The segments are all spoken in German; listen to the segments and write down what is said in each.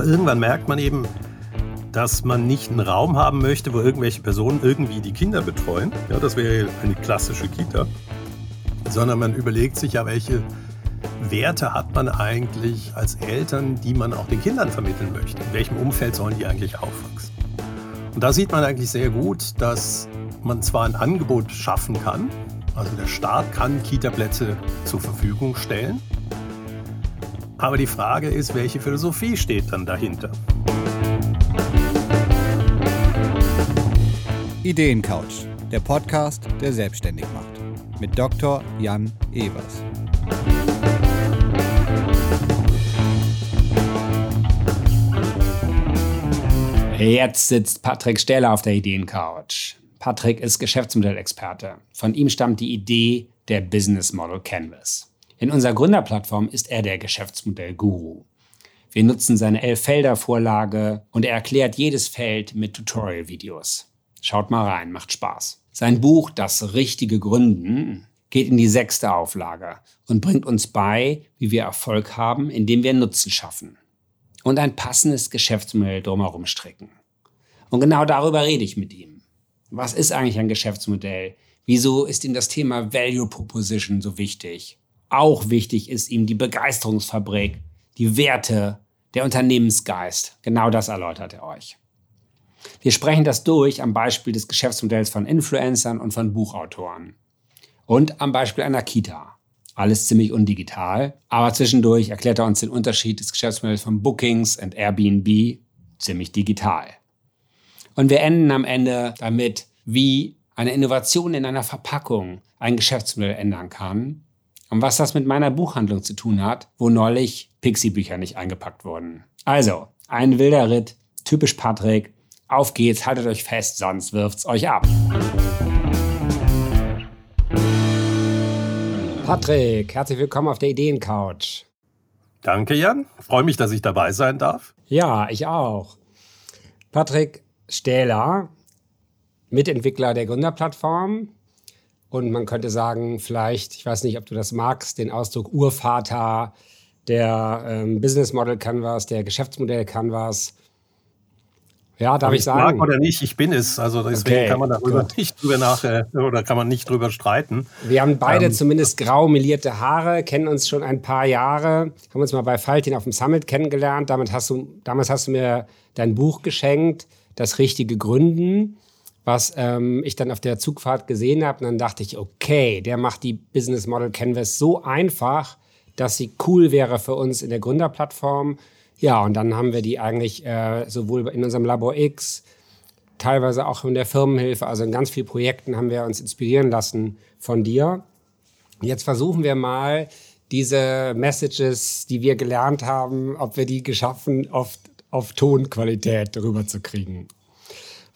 Aber irgendwann merkt man eben, dass man nicht einen Raum haben möchte, wo irgendwelche Personen irgendwie die Kinder betreuen. Ja, das wäre eine klassische Kita. Sondern man überlegt sich ja, welche Werte hat man eigentlich als Eltern, die man auch den Kindern vermitteln möchte. In welchem Umfeld sollen die eigentlich aufwachsen? Und da sieht man eigentlich sehr gut, dass man zwar ein Angebot schaffen kann, also der Staat kann Kita-Plätze zur Verfügung stellen, aber die Frage ist, welche Philosophie steht dann dahinter? Ideencouch, der Podcast, der selbstständig macht. Mit Dr. Jan Evers. Jetzt sitzt Patrick Stähler auf der Ideencouch. Patrick ist Geschäftsmodellexperte. Von ihm stammt die Idee der Business Model Canvas. In unserer Gründerplattform ist er der Geschäftsmodell-Guru. Wir nutzen seine Elf-Felder-Vorlage und er erklärt jedes Feld mit Tutorial-Videos. Schaut mal rein, macht Spaß. Sein Buch Das richtige Gründen geht in die sechste Auflage und bringt uns bei, wie wir Erfolg haben, indem wir Nutzen schaffen und ein passendes Geschäftsmodell drumherum stricken. Und genau darüber rede ich mit ihm. Was ist eigentlich ein Geschäftsmodell? Wieso ist ihm das Thema Value Proposition so wichtig? Auch wichtig ist ihm die Begeisterungsfabrik, die Werte, der Unternehmensgeist. Genau das erläutert er euch. Wir sprechen das durch am Beispiel des Geschäftsmodells von Influencern und von Buchautoren. Und am Beispiel einer Kita. Alles ziemlich undigital, aber zwischendurch erklärt er uns den Unterschied des Geschäftsmodells von Bookings und Airbnb ziemlich digital. Und wir enden am Ende damit, wie eine Innovation in einer Verpackung ein Geschäftsmodell ändern kann und was das mit meiner Buchhandlung zu tun hat, wo neulich Pixie-Bücher nicht eingepackt wurden. Also, ein wilder Ritt, typisch Patrick, auf geht's, haltet euch fest, sonst wirft's euch ab. Patrick, herzlich willkommen auf der Ideencouch. Danke, Jan. Freue mich, dass ich dabei sein darf. Ja, ich auch. Patrick Stähler, Mitentwickler der Gründerplattform. Und man könnte sagen, vielleicht, ich weiß nicht, ob du das magst, den Ausdruck Urvater der ähm, Business Model Canvas, der Geschäftsmodell Canvas. Ja, darf Ob ich sagen. Mag oder nicht, ich bin es. Also deswegen okay, kann man darüber gut. nicht drüber nach äh, oder kann man nicht drüber streiten. Wir haben beide ähm, zumindest grau melierte Haare, kennen uns schon ein paar Jahre, haben uns mal bei Faltin auf dem Summit kennengelernt. Damit hast du, damals hast du mir dein Buch geschenkt, Das richtige Gründen, was ähm, ich dann auf der Zugfahrt gesehen habe. Und dann dachte ich, okay, der macht die Business Model Canvas so einfach, dass sie cool wäre für uns in der Gründerplattform ja, und dann haben wir die eigentlich äh, sowohl in unserem Labor X, teilweise auch in der Firmenhilfe, also in ganz vielen Projekten haben wir uns inspirieren lassen von dir. Jetzt versuchen wir mal, diese Messages, die wir gelernt haben, ob wir die geschaffen, auf, auf Tonqualität rüberzukriegen.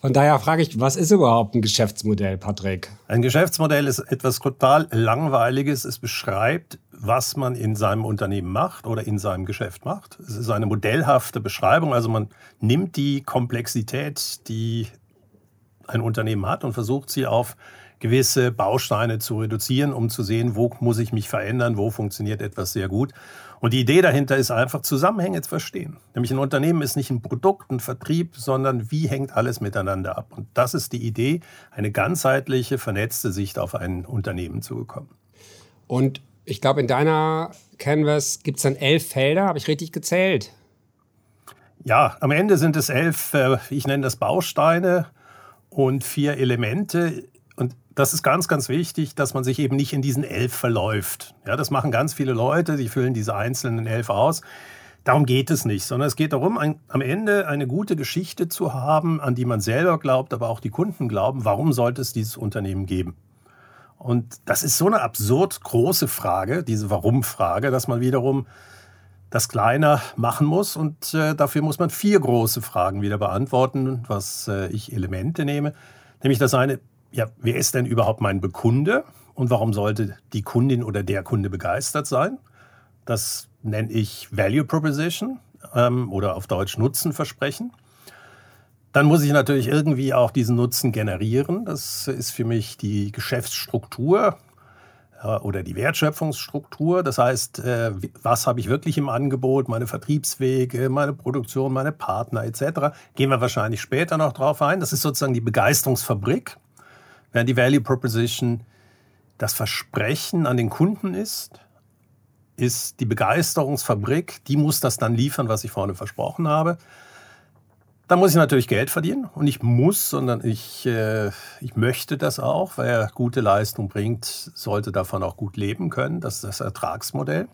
Von daher frage ich, was ist überhaupt ein Geschäftsmodell, Patrick? Ein Geschäftsmodell ist etwas total Langweiliges. Es beschreibt, was man in seinem Unternehmen macht oder in seinem Geschäft macht. Es ist eine modellhafte Beschreibung. Also man nimmt die Komplexität, die ein Unternehmen hat und versucht sie auf gewisse Bausteine zu reduzieren, um zu sehen, wo muss ich mich verändern, wo funktioniert etwas sehr gut. Und die Idee dahinter ist einfach, Zusammenhänge zu verstehen. Nämlich ein Unternehmen ist nicht ein Produkt, ein Vertrieb, sondern wie hängt alles miteinander ab. Und das ist die Idee, eine ganzheitliche, vernetzte Sicht auf ein Unternehmen zu bekommen. Und ich glaube, in deiner Canvas gibt es dann elf Felder, habe ich richtig gezählt? Ja, am Ende sind es elf, äh, ich nenne das Bausteine und vier Elemente das ist ganz, ganz wichtig, dass man sich eben nicht in diesen elf verläuft. Ja, das machen ganz viele Leute, die füllen diese einzelnen elf aus. Darum geht es nicht, sondern es geht darum, ein, am Ende eine gute Geschichte zu haben, an die man selber glaubt, aber auch die Kunden glauben. Warum sollte es dieses Unternehmen geben? Und das ist so eine absurd große Frage, diese Warum-Frage, dass man wiederum das kleiner machen muss. Und äh, dafür muss man vier große Fragen wieder beantworten, was äh, ich Elemente nehme. Nämlich das eine, ja, wer ist denn überhaupt mein Bekunde und warum sollte die Kundin oder der Kunde begeistert sein? Das nenne ich Value Proposition ähm, oder auf Deutsch Nutzenversprechen. Dann muss ich natürlich irgendwie auch diesen Nutzen generieren. Das ist für mich die Geschäftsstruktur. oder die Wertschöpfungsstruktur. Das heißt, äh, was habe ich wirklich im Angebot, meine Vertriebswege, meine Produktion, meine Partner etc. Gehen wir wahrscheinlich später noch drauf ein. Das ist sozusagen die Begeisterungsfabrik, während die Value Proposition das Versprechen an den Kunden ist, ist die Begeisterungsfabrik, die muss das dann liefern, was ich vorne versprochen habe. Da muss ich natürlich Geld verdienen und ich muss, sondern ich, äh, ich möchte das auch, weil er gute Leistung bringt, sollte davon auch gut leben können. Das ist das Ertragsmodell.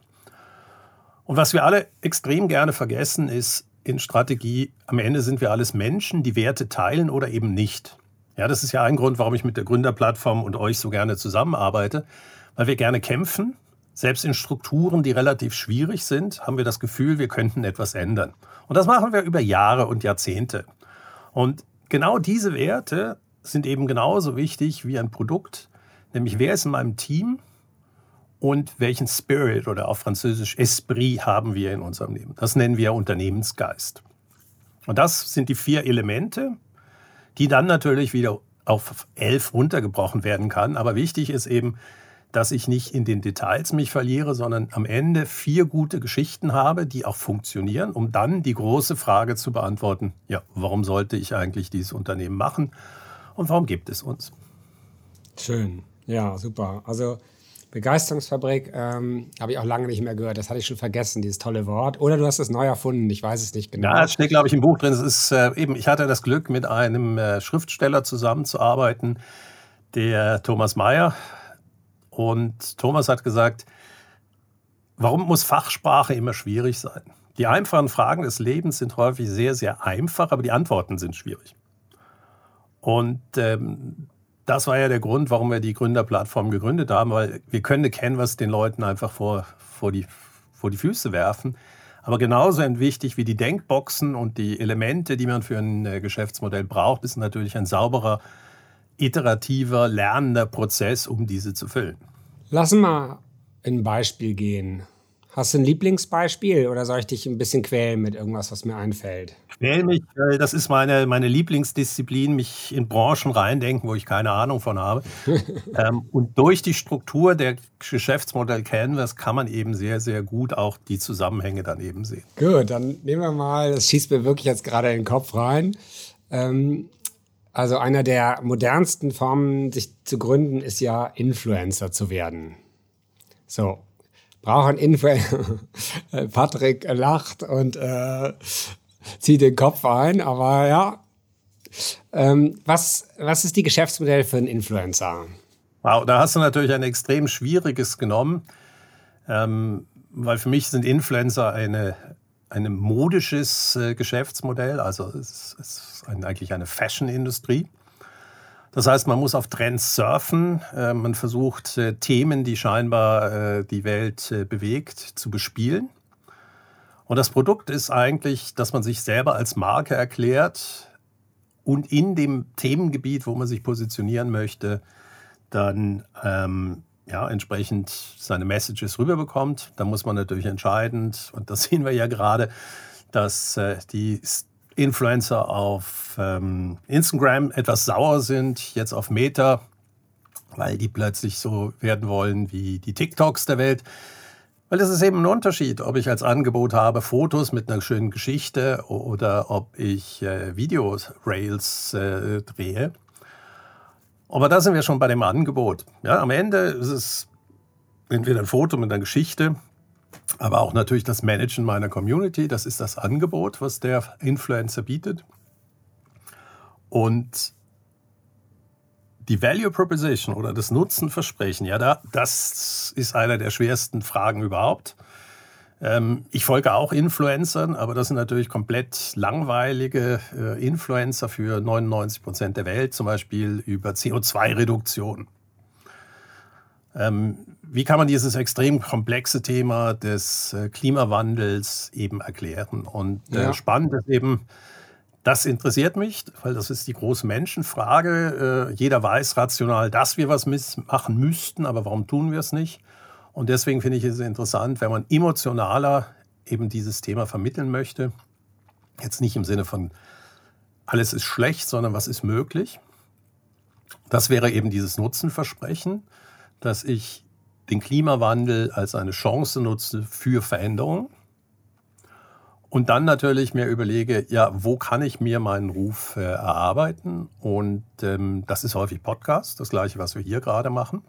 Und was wir alle extrem gerne vergessen, ist in Strategie, am Ende sind wir alles Menschen, die Werte teilen oder eben nicht. Ja, das ist ja ein Grund, warum ich mit der Gründerplattform und euch so gerne zusammenarbeite, weil wir gerne kämpfen. Selbst in Strukturen, die relativ schwierig sind, haben wir das Gefühl, wir könnten etwas ändern. Und das machen wir über Jahre und Jahrzehnte. Und genau diese Werte sind eben genauso wichtig wie ein Produkt, nämlich wer ist in meinem Team und welchen Spirit oder auf Französisch Esprit haben wir in unserem Leben. Das nennen wir Unternehmensgeist. Und das sind die vier Elemente, die dann natürlich wieder auf elf runtergebrochen werden kann. Aber wichtig ist eben, dass ich nicht in den Details mich verliere, sondern am Ende vier gute Geschichten habe, die auch funktionieren, um dann die große Frage zu beantworten, ja, warum sollte ich eigentlich dieses Unternehmen machen und warum gibt es uns? Schön, ja, super. Also Begeisterungsfabrik ähm, habe ich auch lange nicht mehr gehört. Das hatte ich schon vergessen, dieses tolle Wort. Oder du hast es neu erfunden, ich weiß es nicht genau. Ja, es steht, glaube ich, im Buch drin. Es ist äh, eben, ich hatte das Glück, mit einem äh, Schriftsteller zusammenzuarbeiten, der Thomas Mayer. Und Thomas hat gesagt, warum muss Fachsprache immer schwierig sein? Die einfachen Fragen des Lebens sind häufig sehr, sehr einfach, aber die Antworten sind schwierig. Und ähm, das war ja der Grund, warum wir die Gründerplattform gegründet haben, weil wir können Canvas den Leuten einfach vor, vor, die, vor die Füße werfen. Aber genauso wichtig wie die Denkboxen und die Elemente, die man für ein äh, Geschäftsmodell braucht, ist natürlich ein sauberer iterativer, lernender Prozess, um diese zu füllen. Lass mal ein Beispiel gehen. Hast du ein Lieblingsbeispiel oder soll ich dich ein bisschen quälen mit irgendwas, was mir einfällt? Quäl mich, weil das ist meine, meine Lieblingsdisziplin, mich in Branchen reindenken, wo ich keine Ahnung von habe. ähm, und durch die Struktur der Geschäftsmodell Canvas kann man eben sehr, sehr gut auch die Zusammenhänge dann eben sehen. Gut, dann nehmen wir mal, das schießt mir wirklich jetzt gerade in den Kopf rein. Ähm, also einer der modernsten Formen, sich zu gründen, ist ja Influencer zu werden. So, brauchen Influencer. Patrick lacht und äh, zieht den Kopf ein, aber ja. Ähm, was, was ist die Geschäftsmodell für einen Influencer? Wow, da hast du natürlich ein extrem schwieriges genommen, ähm, weil für mich sind Influencer eine ein modisches äh, Geschäftsmodell, also es ist ein, eigentlich eine Fashion-Industrie. Das heißt, man muss auf Trends surfen, äh, man versucht äh, Themen, die scheinbar äh, die Welt bewegt, zu bespielen. Und das Produkt ist eigentlich, dass man sich selber als Marke erklärt und in dem Themengebiet, wo man sich positionieren möchte, dann ähm, ja, entsprechend seine Messages rüberbekommt. Da muss man natürlich entscheidend, und das sehen wir ja gerade, dass äh, die Influencer auf ähm, Instagram etwas sauer sind, jetzt auf Meta, weil die plötzlich so werden wollen wie die TikToks der Welt. Weil es ist eben ein Unterschied, ob ich als Angebot habe Fotos mit einer schönen Geschichte oder ob ich äh, Videos, Rails äh, drehe. Aber da sind wir schon bei dem Angebot. Ja, am Ende ist es entweder ein Foto mit einer Geschichte, aber auch natürlich das Managen meiner Community. Das ist das Angebot, was der Influencer bietet. Und die Value Proposition oder das Nutzenversprechen, ja, da, das ist einer der schwersten Fragen überhaupt. Ähm, ich folge auch Influencern, aber das sind natürlich komplett langweilige äh, Influencer für 99 Prozent der Welt, zum Beispiel über CO2-Reduktion. Ähm, wie kann man dieses extrem komplexe Thema des äh, Klimawandels eben erklären? Und äh, ja. spannend ist eben, das interessiert mich, weil das ist die große Menschenfrage. jeder weiß rational, dass wir was machen müssten, aber warum tun wir es nicht? Und deswegen finde ich es interessant, wenn man emotionaler eben dieses Thema vermitteln möchte. Jetzt nicht im Sinne von, alles ist schlecht, sondern was ist möglich. Das wäre eben dieses Nutzenversprechen, dass ich den Klimawandel als eine Chance nutze für Veränderung. Und dann natürlich mir überlege, ja, wo kann ich mir meinen Ruf äh, erarbeiten? Und ähm, das ist häufig Podcast, das gleiche, was wir hier gerade machen.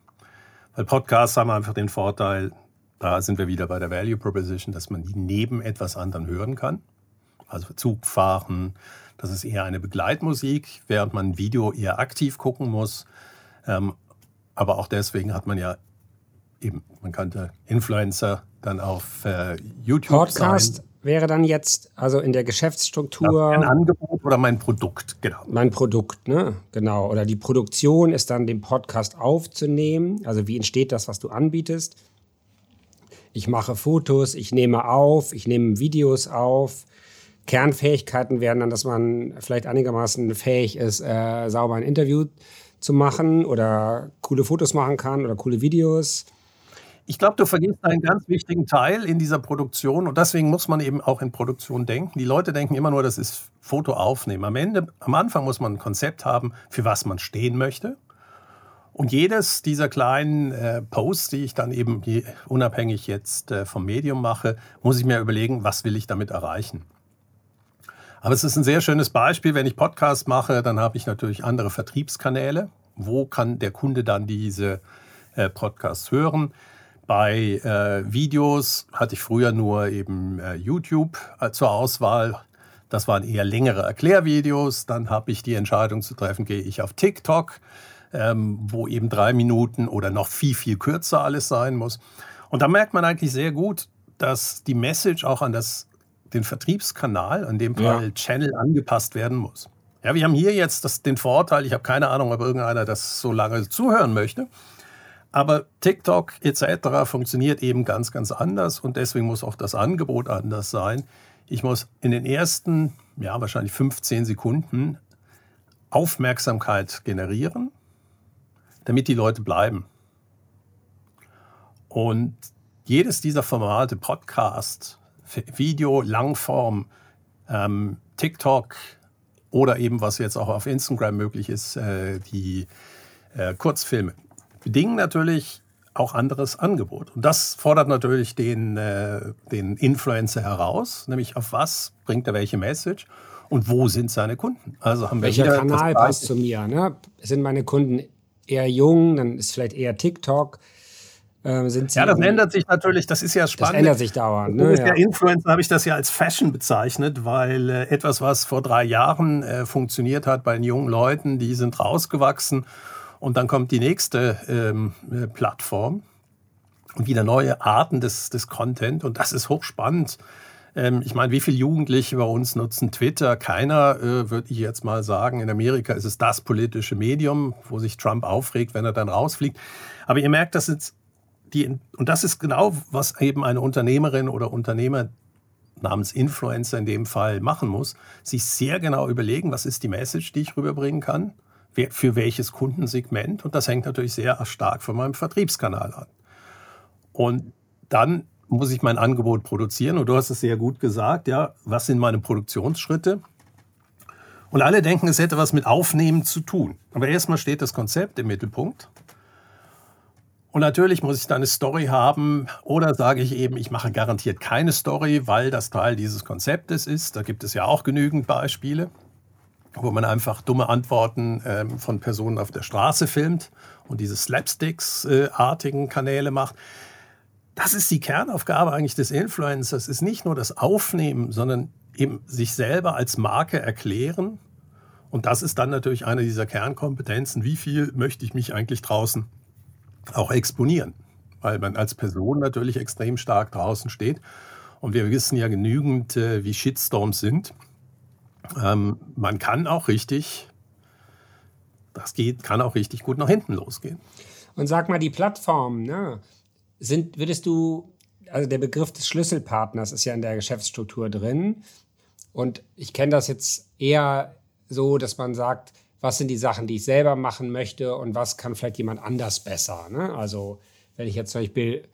Weil Podcasts haben einfach den Vorteil, da sind wir wieder bei der Value Proposition, dass man die neben etwas anderem hören kann. Also Zugfahren, das ist eher eine Begleitmusik, während man ein Video eher aktiv gucken muss. Ähm, aber auch deswegen hat man ja eben, man könnte Influencer dann auf äh, YouTube Podcast sein. wäre dann jetzt also in der Geschäftsstruktur ein Angebot oder mein Produkt, genau. Mein Produkt, ne? Genau. Oder die Produktion ist dann den Podcast aufzunehmen. Also wie entsteht das, was du anbietest? Ich mache Fotos, ich nehme auf, ich nehme Videos auf. Kernfähigkeiten wären dann, dass man vielleicht einigermaßen fähig ist, äh, sauber ein Interview zu machen oder coole Fotos machen kann oder coole Videos. Ich glaube, du vergisst einen ganz wichtigen Teil in dieser Produktion und deswegen muss man eben auch in Produktion denken. Die Leute denken immer nur, das ist Foto aufnehmen. Am Ende, am Anfang muss man ein Konzept haben, für was man stehen möchte. Und jedes dieser kleinen äh, Posts, die ich dann eben unabhängig jetzt äh, vom Medium mache, muss ich mir überlegen, was will ich damit erreichen. Aber es ist ein sehr schönes Beispiel. Wenn ich Podcast mache, dann habe ich natürlich andere Vertriebskanäle. Wo kann der Kunde dann diese äh, Podcasts hören? Bei äh, Videos hatte ich früher nur eben äh, YouTube äh, zur Auswahl. Das waren eher längere Erklärvideos. Dann habe ich die Entscheidung zu treffen, gehe ich auf TikTok, ähm, wo eben drei Minuten oder noch viel, viel kürzer alles sein muss. Und da merkt man eigentlich sehr gut, dass die Message auch an das den Vertriebskanal, in dem ja. Channel, angepasst werden muss. Ja, wir haben hier jetzt das, den Vorteil, ich habe keine Ahnung, ob irgendeiner das so lange zuhören möchte. Aber TikTok etc. funktioniert eben ganz, ganz anders und deswegen muss auch das Angebot anders sein. Ich muss in den ersten, ja, wahrscheinlich 15 Sekunden Aufmerksamkeit generieren, damit die Leute bleiben. Und jedes dieser Formate, Podcast, Video, Langform, ähm, TikTok oder eben, was jetzt auch auf Instagram möglich ist, äh, die äh, Kurzfilme, bedingen natürlich auch anderes Angebot. Und das fordert natürlich den, äh, den Influencer heraus, nämlich auf was bringt er welche Message und wo sind seine Kunden. Also haben Welcher wir Kanal passt zu mir? Ne? Sind meine Kunden eher jung, dann ist vielleicht eher TikTok. Ähm, ja, das ändert sich natürlich, das ist ja spannend. Das ändert sich dauernd. Ne? Ja. Influencer habe ich das ja als Fashion bezeichnet, weil äh, etwas, was vor drei Jahren äh, funktioniert hat bei den jungen Leuten, die sind rausgewachsen und dann kommt die nächste ähm, äh, Plattform und wieder neue Arten des, des Content und das ist hochspannend. Ähm, ich meine, wie viele Jugendliche bei uns nutzen Twitter? Keiner, äh, würde ich jetzt mal sagen. In Amerika ist es das politische Medium, wo sich Trump aufregt, wenn er dann rausfliegt. Aber ihr merkt, das sind die, und das ist genau, was eben eine Unternehmerin oder Unternehmer namens Influencer in dem Fall machen muss, sich sehr genau überlegen, was ist die Message, die ich rüberbringen kann, für welches Kundensegment. Und das hängt natürlich sehr stark von meinem Vertriebskanal an. Und dann muss ich mein Angebot produzieren. Und du hast es sehr gut gesagt, ja, was sind meine Produktionsschritte? Und alle denken, es hätte was mit Aufnehmen zu tun. Aber erstmal steht das Konzept im Mittelpunkt. Und natürlich muss ich da eine Story haben oder sage ich eben, ich mache garantiert keine Story, weil das Teil dieses Konzeptes ist. Da gibt es ja auch genügend Beispiele, wo man einfach dumme Antworten ähm, von Personen auf der Straße filmt und diese Slapsticks-artigen Kanäle macht. Das ist die Kernaufgabe eigentlich des Influencers, ist nicht nur das Aufnehmen, sondern eben sich selber als Marke erklären. Und das ist dann natürlich eine dieser Kernkompetenzen. Wie viel möchte ich mich eigentlich draußen auch exponieren, weil man als Person natürlich extrem stark draußen steht. Und wir wissen ja genügend, äh, wie Shitstorms sind. Ähm, man kann auch richtig, das geht, kann auch richtig gut nach hinten losgehen. Und sag mal, die Plattformen, ne, sind, würdest du, also der Begriff des Schlüsselpartners ist ja in der Geschäftsstruktur drin. Und ich kenne das jetzt eher so, dass man sagt, was sind die Sachen, die ich selber machen möchte und was kann vielleicht jemand anders besser. Ne? Also wenn ich jetzt zum Beispiel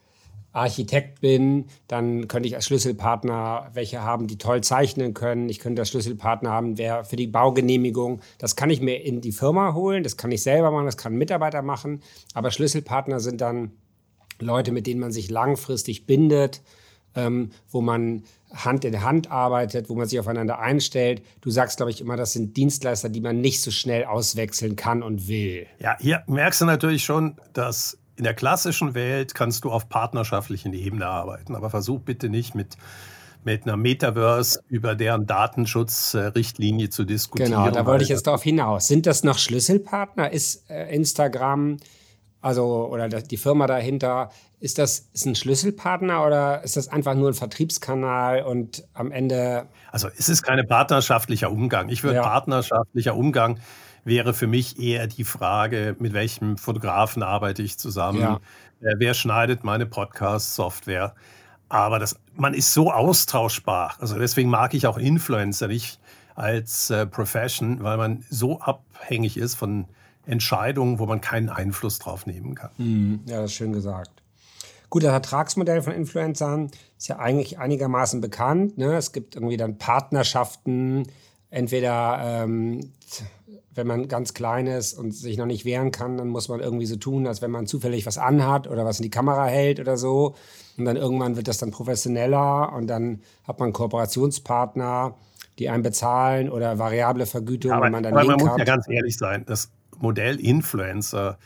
Architekt bin, dann könnte ich als Schlüsselpartner welche haben, die toll zeichnen können. Ich könnte als Schlüsselpartner haben, wer für die Baugenehmigung. Das kann ich mir in die Firma holen, das kann ich selber machen, das kann ein Mitarbeiter machen. Aber Schlüsselpartner sind dann Leute, mit denen man sich langfristig bindet, ähm, wo man Hand in Hand arbeitet, wo man sich aufeinander einstellt. Du sagst, glaube ich, immer, das sind Dienstleister, die man nicht so schnell auswechseln kann und will. Ja, hier merkst du natürlich schon, dass in der klassischen Welt kannst du auf partnerschaftlichen Ebene arbeiten, aber versuch bitte nicht mit mit einer Metaverse über deren Datenschutzrichtlinie zu diskutieren. Genau, da wollte ich jetzt darauf hinaus. Sind das noch Schlüsselpartner? Ist äh, Instagram, also oder die Firma dahinter, ist das ist ein Schlüsselpartner oder ist das einfach nur ein Vertriebskanal und am Ende? Also es ist kein partnerschaftlicher Umgang. Ich würde ja. partnerschaftlicher Umgang wäre für mich eher die Frage, mit welchem Fotografen arbeite ich zusammen? Ja. Äh, wer schneidet meine Podcast-Software? Aber das, man ist so austauschbar. Also deswegen mag ich auch Influencer nicht als äh, Profession, weil man so abhängig ist von Entscheidungen, wo man keinen Einfluss drauf nehmen kann. Mhm. Ja, das ist schön gesagt. Gut, das Vertragsmodell von Influencern ist ja eigentlich einigermaßen bekannt. Ne? Es gibt irgendwie dann Partnerschaften, entweder ähm, wenn man ganz klein ist und sich noch nicht wehren kann, dann muss man irgendwie so tun, als wenn man zufällig was anhat oder was in die Kamera hält oder so. Und dann irgendwann wird das dann professioneller und dann hat man Kooperationspartner, die einen bezahlen oder variable Vergütung, aber, wenn man dann aber man muss ja ganz ehrlich sein, das Modell Influencer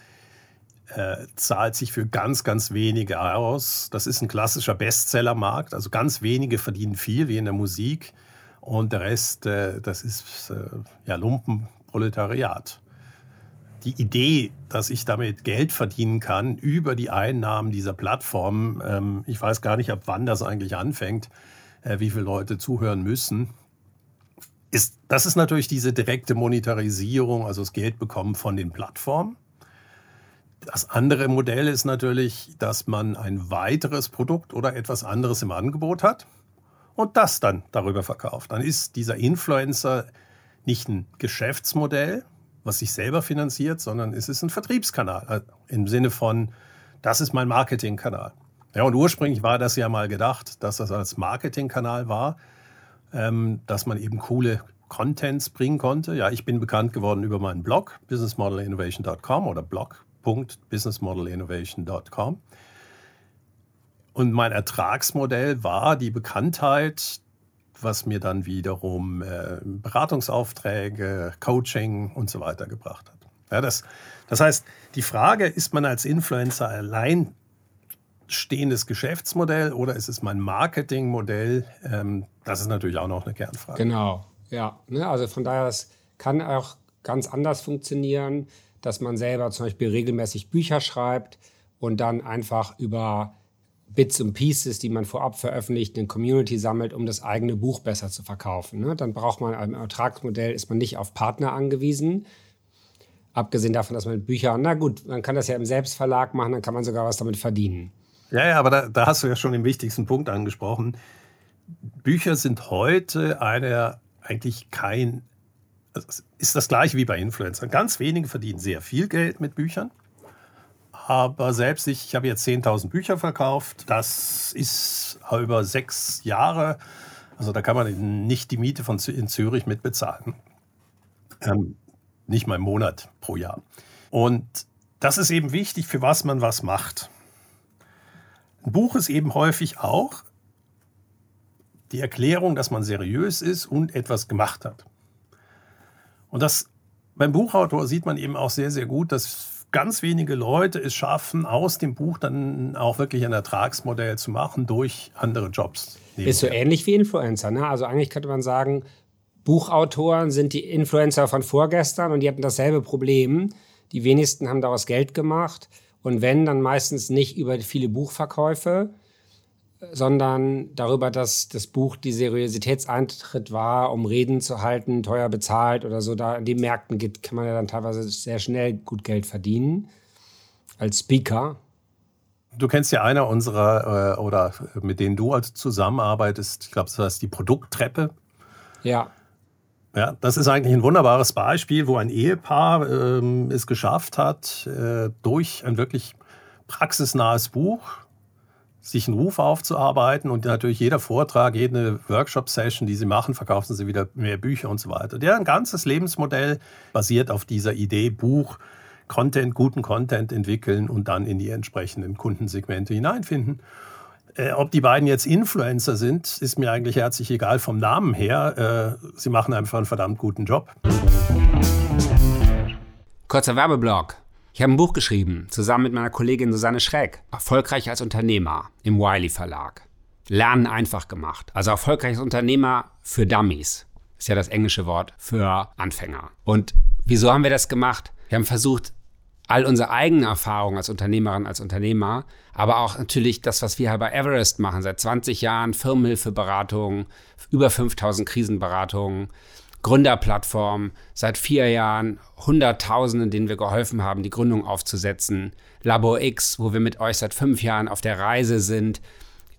äh, zahlt sich für ganz, ganz wenige aus. Das ist ein klassischer Bestsellermarkt. Also ganz wenige verdienen viel, wie in der Musik. Und der Rest, äh, das ist äh, ja Lumpenproletariat. Die Idee, dass ich damit Geld verdienen kann über die Einnahmen dieser Plattform, ähm, ich weiß gar nicht, ab wann das eigentlich anfängt, äh, wie viele Leute zuhören müssen. Ist, das ist natürlich diese direkte Monetarisierung, also das Geld bekommen von den Plattformen. Das andere Modell ist natürlich, dass man ein weiteres Produkt oder etwas anderes im Angebot hat und das dann darüber verkauft. Dann ist dieser Influencer nicht ein Geschäftsmodell, was sich selber finanziert, sondern es ist ein Vertriebskanal also im Sinne von, das ist mein Marketingkanal. Ja, und ursprünglich war das ja mal gedacht, dass das als Marketingkanal war, ähm, dass man eben coole Contents bringen konnte. Ja, ich bin bekannt geworden über meinen Blog businessmodelinnovation.com oder blog.businessmodelinnovation.com. Und mein Ertragsmodell war die Bekanntheit, was mir dann wiederum äh, Beratungsaufträge, Coaching und so weiter gebracht hat. Ja, das, das heißt, die Frage, ist man als Influencer allein stehendes Geschäftsmodell oder ist es mein Marketingmodell? Ähm, das ist natürlich auch noch eine Kernfrage. Genau, ja. Ne, also von daher, es kann auch ganz anders funktionieren, dass man selber zum Beispiel regelmäßig Bücher schreibt und dann einfach über Bits und Pieces, die man vorab veröffentlicht, eine Community sammelt, um das eigene Buch besser zu verkaufen. Ne? Dann braucht man ein Ertragsmodell, ist man nicht auf Partner angewiesen. Abgesehen davon, dass man mit Büchern, na gut, man kann das ja im Selbstverlag machen, dann kann man sogar was damit verdienen. Ja, ja, aber da, da hast du ja schon den wichtigsten Punkt angesprochen. Bücher sind heute eine, eigentlich kein, ist das gleiche wie bei Influencern. Ganz wenige verdienen sehr viel Geld mit Büchern. Aber selbst ich, ich habe jetzt 10.000 Bücher verkauft. Das ist über sechs Jahre. Also da kann man nicht die Miete von in Zürich mitbezahlen. Ähm, nicht mal im Monat pro Jahr. Und das ist eben wichtig, für was man was macht. Ein Buch ist eben häufig auch die Erklärung, dass man seriös ist und etwas gemacht hat. Und das beim Buchautor sieht man eben auch sehr, sehr gut, dass ganz wenige Leute es schaffen, aus dem Buch dann auch wirklich ein Ertragsmodell zu machen durch andere Jobs. Ist so ähnlich wie Influencer. Ne? Also eigentlich könnte man sagen, Buchautoren sind die Influencer von vorgestern und die hatten dasselbe Problem. Die wenigsten haben daraus Geld gemacht und wenn, dann meistens nicht über viele Buchverkäufe, sondern darüber, dass das Buch die Seriositätseintritt war, um Reden zu halten, teuer bezahlt oder so. Da in den Märkten gibt, kann man ja dann teilweise sehr schnell gut Geld verdienen als Speaker. Du kennst ja einer unserer, äh, oder mit denen du also zusammenarbeitest, ich glaube, das heißt die Produkttreppe. Ja. Ja, das ist eigentlich ein wunderbares Beispiel, wo ein Ehepaar ähm, es geschafft hat, äh, durch ein wirklich praxisnahes Buch sich einen Ruf aufzuarbeiten und natürlich jeder Vortrag, jede Workshop-Session, die sie machen, verkaufen sie wieder mehr Bücher und so weiter. Deren ganzes Lebensmodell basiert auf dieser Idee Buch, Content, guten Content entwickeln und dann in die entsprechenden Kundensegmente hineinfinden. Äh, ob die beiden jetzt Influencer sind, ist mir eigentlich herzlich egal vom Namen her. Äh, sie machen einfach einen verdammt guten Job. Kurzer Werbeblock. Ich habe ein Buch geschrieben, zusammen mit meiner Kollegin Susanne Schreck. Erfolgreich als Unternehmer im Wiley Verlag. Lernen einfach gemacht. Also erfolgreich als Unternehmer für Dummies. Ist ja das englische Wort für Anfänger. Und wieso haben wir das gemacht? Wir haben versucht, all unsere eigenen Erfahrungen als Unternehmerin, als Unternehmer, aber auch natürlich das, was wir hier bei Everest machen, seit 20 Jahren Firmenhilfeberatung, über 5000 Krisenberatungen, Gründerplattform, seit vier Jahren Hunderttausenden, denen wir geholfen haben, die Gründung aufzusetzen, Labor X, wo wir mit euch seit fünf Jahren auf der Reise sind,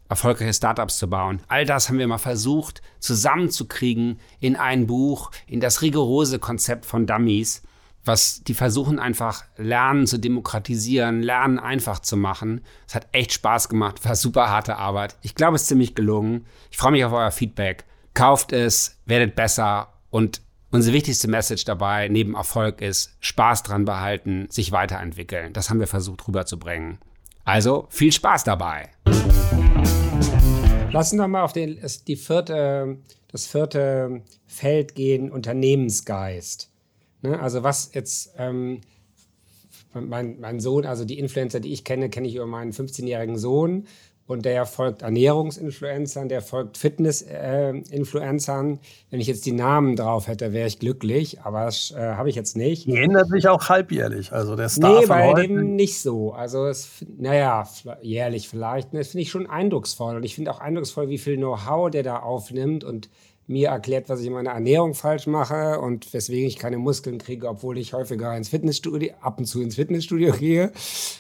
erfolgreiche Startups zu bauen. All das haben wir mal versucht zusammenzukriegen in ein Buch, in das rigorose Konzept von Dummies was die versuchen einfach Lernen zu demokratisieren, Lernen einfach zu machen. Es hat echt Spaß gemacht, war super harte Arbeit. Ich glaube, es ist ziemlich gelungen. Ich freue mich auf euer Feedback. Kauft es, werdet besser und unsere wichtigste Message dabei neben Erfolg ist Spaß dran behalten, sich weiterentwickeln. Das haben wir versucht rüberzubringen. Also viel Spaß dabei. Lass uns mal auf den, die vierte, das vierte Feld gehen, Unternehmensgeist. Ne? Also was jetzt ähm, mein, mein Sohn, also die Influencer, die ich kenne, kenne ich über meinen 15-jährigen Sohn und der folgt Ernährungsinfluencern, der folgt Fitnessinfluencern. Äh, Wenn ich jetzt die Namen drauf hätte, wäre ich glücklich, aber das äh, habe ich jetzt nicht. Die ändert sich auch halbjährlich, also der Star Nee, bei dem nicht so. Also, es, naja, jährlich vielleicht. Das finde ich schon eindrucksvoll und ich finde auch eindrucksvoll, wie viel Know-how der da aufnimmt und mir erklärt, was ich in meiner Ernährung falsch mache und weswegen ich keine Muskeln kriege, obwohl ich häufiger ins Fitnessstudio, ab und zu ins Fitnessstudio gehe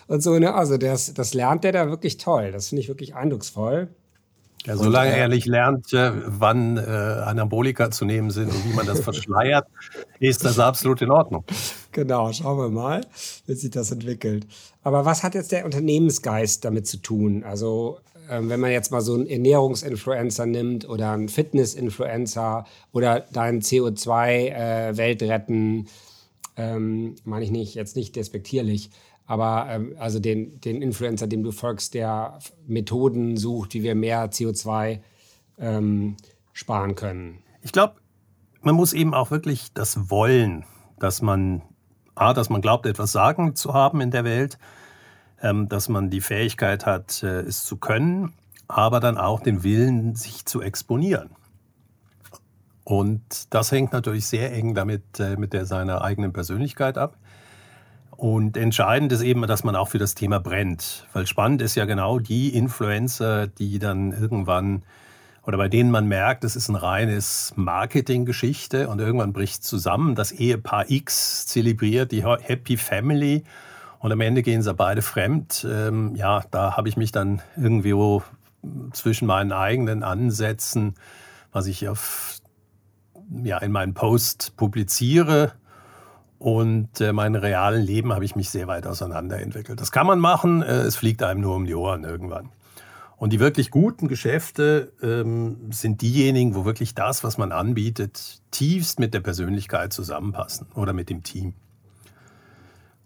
und so. Ne? Also das, das lernt der da wirklich toll. Das finde ich wirklich eindrucksvoll. Ja, solange und, äh, er nicht lernt, wann äh, Anabolika zu nehmen sind und wie man das verschleiert, ist das absolut in Ordnung. Genau, schauen wir mal, wie sich das entwickelt. Aber was hat jetzt der Unternehmensgeist damit zu tun? Also ähm, wenn man jetzt mal so einen Ernährungsinfluencer nimmt oder einen Fitnessinfluencer oder deinen CO2-Welt äh, retten, ähm, meine ich nicht, jetzt nicht despektierlich, aber ähm, also den, den Influencer, dem du folgst, der Methoden sucht, wie wir mehr CO2 ähm, sparen können. Ich glaube, man muss eben auch wirklich das wollen, dass man, A, dass man glaubt, etwas sagen zu haben in der Welt, dass man die Fähigkeit hat, äh, es zu können, aber dann auch den Willen, sich zu exponieren. Und das hängt natürlich sehr eng damit äh, mit der, seiner eigenen Persönlichkeit ab. Und entscheidend ist eben, dass man auch für das Thema brennt. Weil spannend ist ja genau die Influencer, die dann irgendwann oder bei denen man merkt, es ist ein reines Marketinggeschichte und irgendwann bricht zusammen. Das Ehepaar X zelebriert die Happy Family und am Ende gehen sie beide fremd. Ähm, ja, da habe ich mich dann irgendwo zwischen meinen eigenen Ansätzen, was ich auf, ja, in meinen Post publiziere, und äh, meinem realen Leben habe ich mich sehr weit auseinanderentwickelt. Das kann man machen, äh, es fliegt einem nur um die Ohren irgendwann. Und die wirklich guten Geschäfte ähm, sind diejenigen, wo wirklich das, was man anbietet, tiefst mit der Persönlichkeit zusammenpassen oder mit dem Team.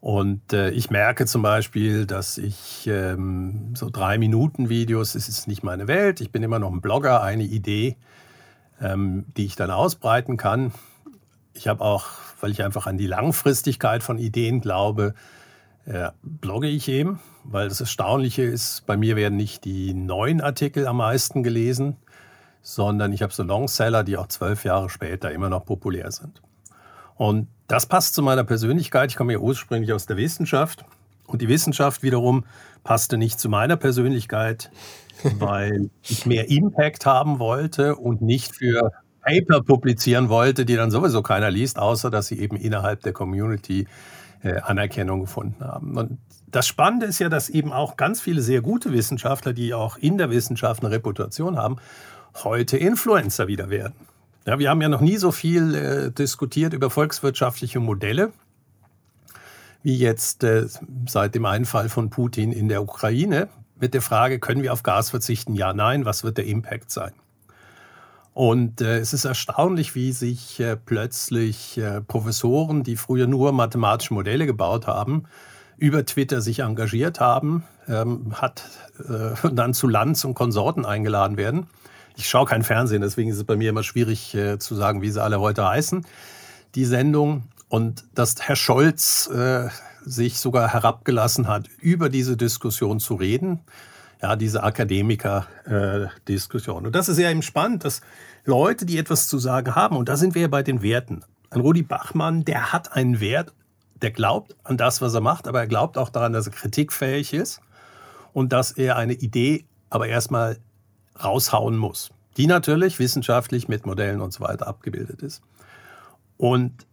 Und äh, ich merke zum Beispiel, dass ich ähm, so drei Minuten Videos, das ist nicht meine Welt. Ich bin immer noch ein Blogger, eine Idee, ähm, die ich dann ausbreiten kann. Ich habe auch, weil ich einfach an die Langfristigkeit von Ideen glaube, äh, blogge ich eben, weil das Erstaunliche ist, bei mir werden nicht die neuen Artikel am meisten gelesen, sondern ich habe so Longseller, die auch zwölf Jahre später immer noch populär sind. Und das passt zu meiner Persönlichkeit. Ich komme ja ursprünglich aus der Wissenschaft. Und die Wissenschaft wiederum passte nicht zu meiner Persönlichkeit, weil ich mehr Impact haben wollte und nicht für Paper publizieren wollte, die dann sowieso keiner liest, außer dass sie eben innerhalb der Community äh, Anerkennung gefunden haben. Und das Spannende ist ja, dass eben auch ganz viele sehr gute Wissenschaftler, die auch in der Wissenschaft eine Reputation haben, heute Influencer wieder werden. Ja, wir haben ja noch nie so viel äh, diskutiert über volkswirtschaftliche Modelle wie jetzt äh, seit dem Einfall von Putin in der Ukraine mit der Frage, können wir auf Gas verzichten? Ja, nein, was wird der Impact sein? Und äh, es ist erstaunlich, wie sich äh, plötzlich äh, Professoren, die früher nur mathematische Modelle gebaut haben, über Twitter sich engagiert haben, ähm, hat äh, dann zu Lanz und Konsorten eingeladen werden. Ich schaue kein Fernsehen, deswegen ist es bei mir immer schwierig äh, zu sagen, wie sie alle heute heißen, die Sendung. Und dass Herr Scholz äh, sich sogar herabgelassen hat, über diese Diskussion zu reden. Ja, diese Akademiker-Diskussion. und das ist ja eben spannend, dass Leute, die etwas zu sagen haben, und da sind wir ja bei den Werten. Ein Rudi Bachmann, der hat einen Wert, der glaubt an das, was er macht, aber er glaubt auch daran, dass er kritikfähig ist und dass er eine Idee aber erstmal raushauen muss, die natürlich wissenschaftlich mit Modellen und so weiter abgebildet ist. Und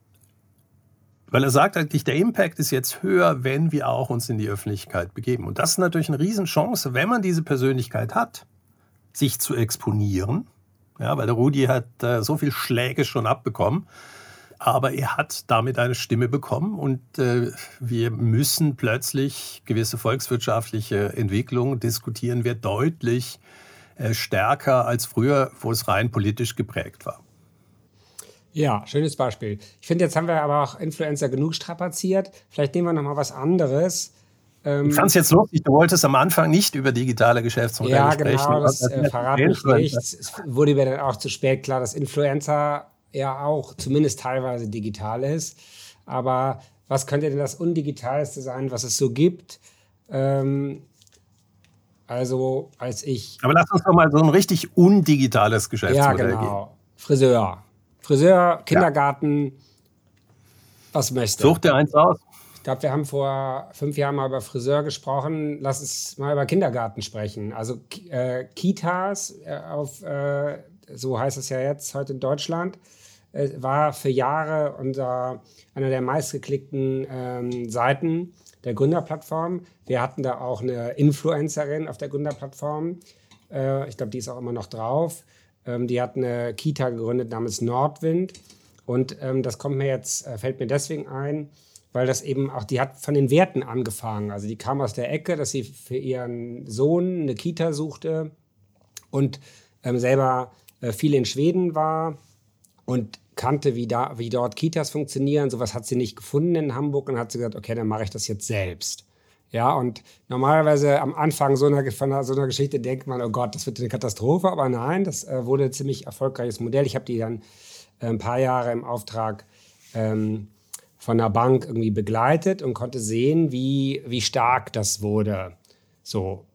weil er sagt eigentlich, der Impact ist jetzt höher, wenn wir auch uns in die Öffentlichkeit begeben. Und das ist natürlich eine Riesenchance, wenn man diese Persönlichkeit hat, sich zu exponieren. Ja, weil der Rudi hat äh, so viel Schläge schon abbekommen. Aber er hat damit eine Stimme bekommen und äh, wir müssen plötzlich gewisse volkswirtschaftliche Entwicklungen diskutieren wir deutlich stärker als früher, wo es rein politisch geprägt war. Ja, schönes Beispiel. Ich finde, jetzt haben wir aber auch Influencer genug strapaziert. Vielleicht nehmen wir noch mal was anderes. Ähm, ich fand es jetzt lustig, du wolltest am Anfang nicht über digitale Geschäftsmodelle ja, sprechen. Ja, genau, das, das äh, verrate ich nicht. Es wurde mir dann auch zu spät klar, dass Influencer ja auch zumindest teilweise digital ist. Aber was könnte denn das Undigitalste sein, was es so gibt? Ähm, also, als ich. Aber lass uns doch mal so ein richtig undigitales Geschäftsmodell ja, genau. gehen. Friseur. Friseur, Kindergarten, ja. was möchte. Such dir eins aus. Ich glaube, wir haben vor fünf Jahren mal über Friseur gesprochen. Lass uns mal über Kindergarten sprechen. Also äh, Kitas, äh, auf, äh, so heißt es ja jetzt heute in Deutschland, äh, war für Jahre unser, einer der meistgeklickten ähm, Seiten der Gründerplattform. Wir hatten da auch eine Influencerin auf der Gründerplattform. Äh, ich glaube, die ist auch immer noch drauf. Ähm, die hat eine Kita gegründet namens Nordwind. Und ähm, das kommt mir jetzt, äh, fällt mir deswegen ein, weil das eben auch, die hat von den Werten angefangen. Also die kam aus der Ecke, dass sie für ihren Sohn eine Kita suchte und ähm, selber äh, viel in Schweden war und kannte, wie, da, wie dort Kitas funktionieren. Sowas hat sie nicht gefunden in Hamburg und hat sie gesagt, okay, dann mache ich das jetzt selbst. Ja, und normalerweise am Anfang so einer, von so einer Geschichte denkt man, oh Gott, das wird eine Katastrophe, aber nein, das äh, wurde ein ziemlich erfolgreiches Modell. Ich habe die dann äh, ein paar Jahre im Auftrag ähm, von der Bank irgendwie begleitet und konnte sehen, wie, wie stark das wurde. So,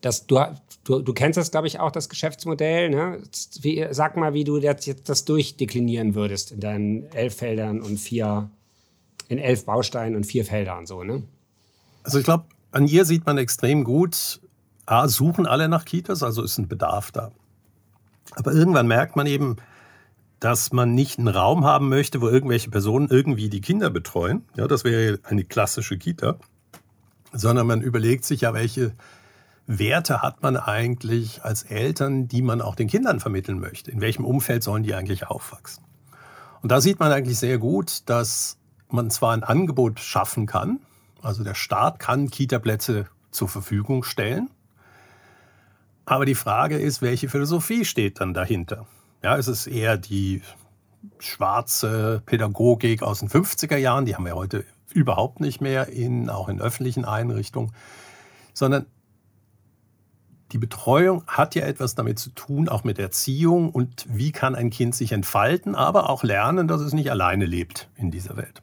das, du, du, du kennst das, glaube ich, auch, das Geschäftsmodell. Ne? Wie, sag mal, wie du jetzt, jetzt das durchdeklinieren würdest in deinen elf Feldern und vier, in elf Bausteinen und vier Feldern so, ne? Also ich glaube, an ihr sieht man extrem gut, A, suchen alle nach Kitas, also ist ein Bedarf da. Aber irgendwann merkt man eben, dass man nicht einen Raum haben möchte, wo irgendwelche Personen irgendwie die Kinder betreuen. Ja, das wäre eine klassische Kita. Sondern man überlegt sich ja, welche Werte hat man eigentlich als Eltern, die man auch den Kindern vermitteln möchte? In welchem Umfeld sollen die eigentlich aufwachsen? Und da sieht man eigentlich sehr gut, dass man zwar ein Angebot schaffen kann, also der Staat kann Kita-Plätze zur Verfügung stellen. Aber die Frage ist, welche Philosophie steht dann dahinter? Ja, ist es eher die schwarze Pädagogik aus den 50er Jahren, die haben wir heute überhaupt nicht mehr, in, auch in öffentlichen Einrichtungen, sondern die Betreuung hat ja etwas damit zu tun, auch mit Erziehung und wie kann ein Kind sich entfalten, aber auch lernen, dass es nicht alleine lebt in dieser Welt.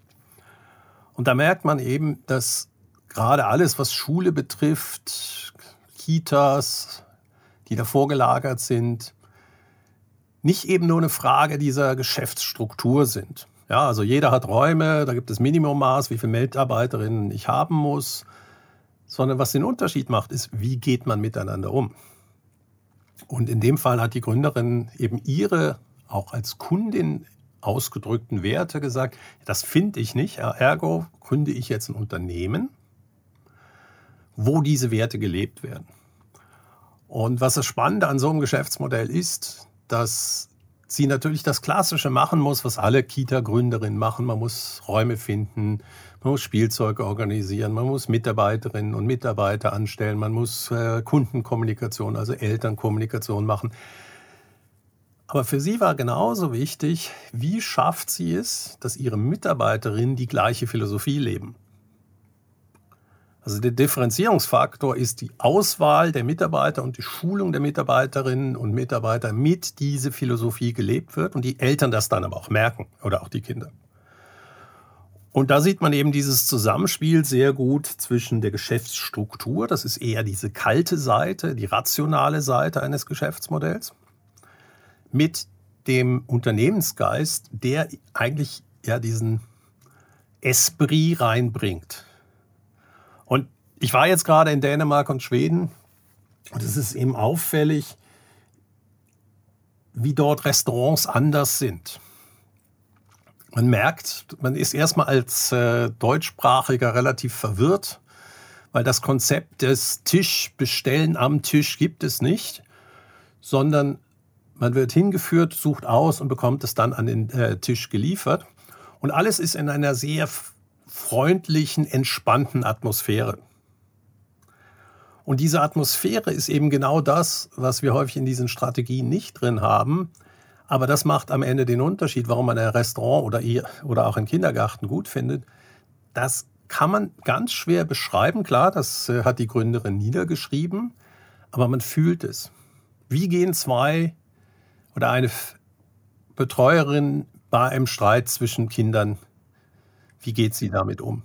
Und da merkt man eben, dass gerade alles, was Schule betrifft, Kitas, die da vorgelagert sind, nicht eben nur eine Frage dieser Geschäftsstruktur sind. Ja, also jeder hat Räume, da gibt es Minimummaß, wie viele Mitarbeiterinnen ich haben muss, sondern was den Unterschied macht, ist, wie geht man miteinander um. Und in dem Fall hat die Gründerin eben ihre, auch als Kundin, ausgedrückten Werte gesagt, das finde ich nicht, ergo gründe ich jetzt ein Unternehmen, wo diese Werte gelebt werden. Und was das Spannende an so einem Geschäftsmodell ist, dass sie natürlich das Klassische machen muss, was alle Kita-Gründerinnen machen. Man muss Räume finden, man muss Spielzeuge organisieren, man muss Mitarbeiterinnen und Mitarbeiter anstellen, man muss äh, Kundenkommunikation, also Elternkommunikation machen. Aber für sie war genauso wichtig, wie schafft sie es, dass ihre Mitarbeiterinnen die gleiche Philosophie leben. Also der Differenzierungsfaktor ist die Auswahl der Mitarbeiter und die Schulung der Mitarbeiterinnen und Mitarbeiter mit diese Philosophie gelebt wird und die Eltern das dann aber auch merken oder auch die Kinder. Und da sieht man eben dieses Zusammenspiel sehr gut zwischen der Geschäftsstruktur, das ist eher diese kalte Seite, die rationale Seite eines Geschäftsmodells, mit dem Unternehmensgeist, der eigentlich ja diesen Esprit reinbringt. Und ich war jetzt gerade in Dänemark und Schweden und es ist eben auffällig, wie dort Restaurants anders sind. Man merkt, man ist erstmal als äh, Deutschsprachiger relativ verwirrt, weil das Konzept des Tischbestellen am Tisch gibt es nicht, sondern man wird hingeführt, sucht aus und bekommt es dann an den äh, Tisch geliefert. Und alles ist in einer sehr freundlichen, entspannten Atmosphäre. Und diese Atmosphäre ist eben genau das, was wir häufig in diesen Strategien nicht drin haben. Aber das macht am Ende den Unterschied, warum man ein Restaurant oder, oder auch einen Kindergarten gut findet. Das kann man ganz schwer beschreiben. Klar, das äh, hat die Gründerin niedergeschrieben, aber man fühlt es. Wie gehen zwei oder eine Betreuerin bei einem Streit zwischen Kindern, wie geht sie damit um?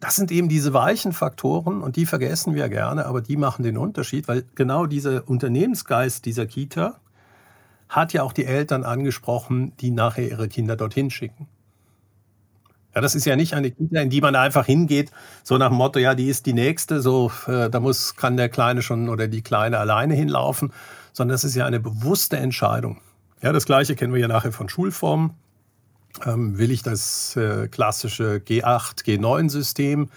Das sind eben diese weichen Faktoren und die vergessen wir gerne, aber die machen den Unterschied, weil genau dieser Unternehmensgeist dieser Kita hat ja auch die Eltern angesprochen, die nachher ihre Kinder dorthin schicken. Ja, das ist ja nicht eine Kita, in die man einfach hingeht, so nach dem Motto, ja, die ist die nächste, so äh, da muss kann der Kleine schon oder die Kleine alleine hinlaufen, sondern das ist ja eine bewusste Entscheidung. Ja, das Gleiche kennen wir ja nachher von Schulformen. Ähm, will ich das äh, klassische G8, G9-System?